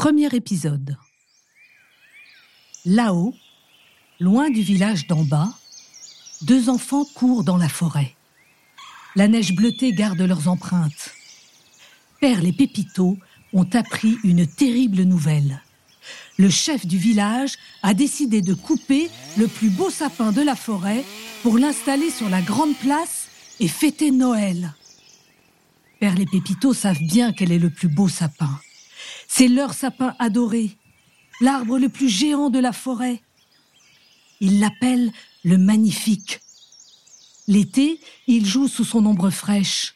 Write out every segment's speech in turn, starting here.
premier épisode. Là-haut, loin du village d'en bas, deux enfants courent dans la forêt. La neige bleutée garde leurs empreintes. Perle et Pépito ont appris une terrible nouvelle. Le chef du village a décidé de couper le plus beau sapin de la forêt pour l'installer sur la grande place et fêter Noël. Perle et Pépito savent bien quel est le plus beau sapin. C'est leur sapin adoré, l'arbre le plus géant de la forêt. Ils l'appellent le magnifique. L'été, il joue sous son ombre fraîche.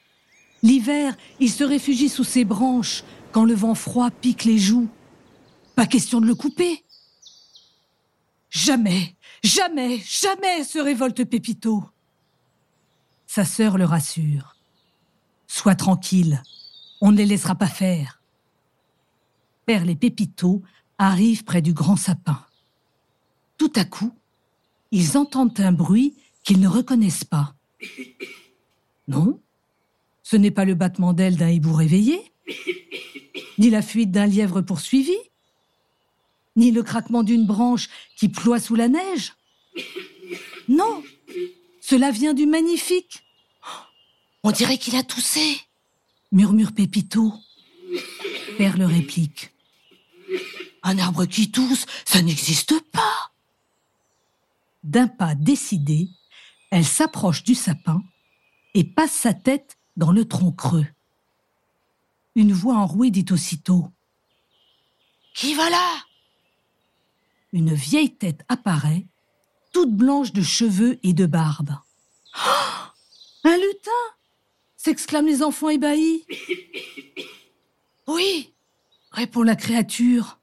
L'hiver, il se réfugie sous ses branches quand le vent froid pique les joues. Pas question de le couper. Jamais, jamais, jamais se révolte Pépito. Sa sœur le rassure. Sois tranquille, on ne les laissera pas faire. Perle et Pépito arrivent près du grand sapin. Tout à coup, ils entendent un bruit qu'ils ne reconnaissent pas. Non, ce n'est pas le battement d'ailes d'un hibou réveillé, ni la fuite d'un lièvre poursuivi, ni le craquement d'une branche qui ploie sous la neige. Non, cela vient du magnifique, on dirait qu'il a toussé, murmure Pépito. Perle réplique. Un arbre qui tousse, ça n'existe pas. D'un pas décidé, elle s'approche du sapin et passe sa tête dans le tronc creux. Une voix enrouée dit aussitôt Qui va là? Une vieille tête apparaît, toute blanche de cheveux et de barbe. Un lutin s'exclament les enfants ébahis. Oui, répond la créature.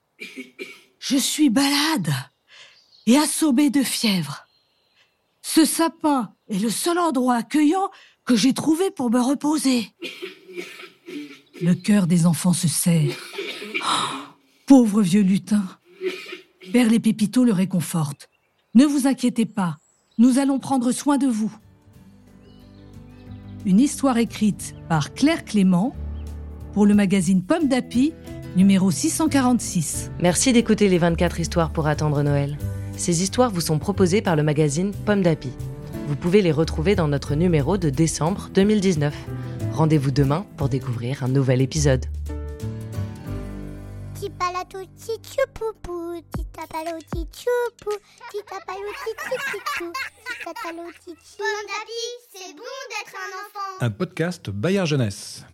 Je suis balade et assommée de fièvre. Ce sapin est le seul endroit accueillant que j'ai trouvé pour me reposer. Le cœur des enfants se serre. Oh, pauvre vieux lutin. Perle et Pépito le réconfortent. Ne vous inquiétez pas, nous allons prendre soin de vous une histoire écrite par Claire Clément pour le magazine Pomme d'Api, numéro 646. Merci d'écouter les 24 histoires pour attendre Noël. Ces histoires vous sont proposées par le magazine Pomme d'Api. Vous pouvez les retrouver dans notre numéro de décembre 2019. Rendez-vous demain pour découvrir un nouvel épisode. c'est bon d'être un enfant. Un podcast Bayard Jeunesse.